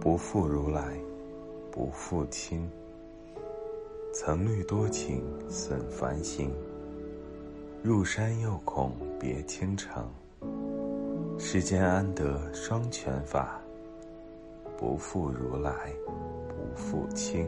不负如来，不负卿。曾虑多情损繁行，入山又恐别倾城。世间安得双全法？不负如来，不负卿。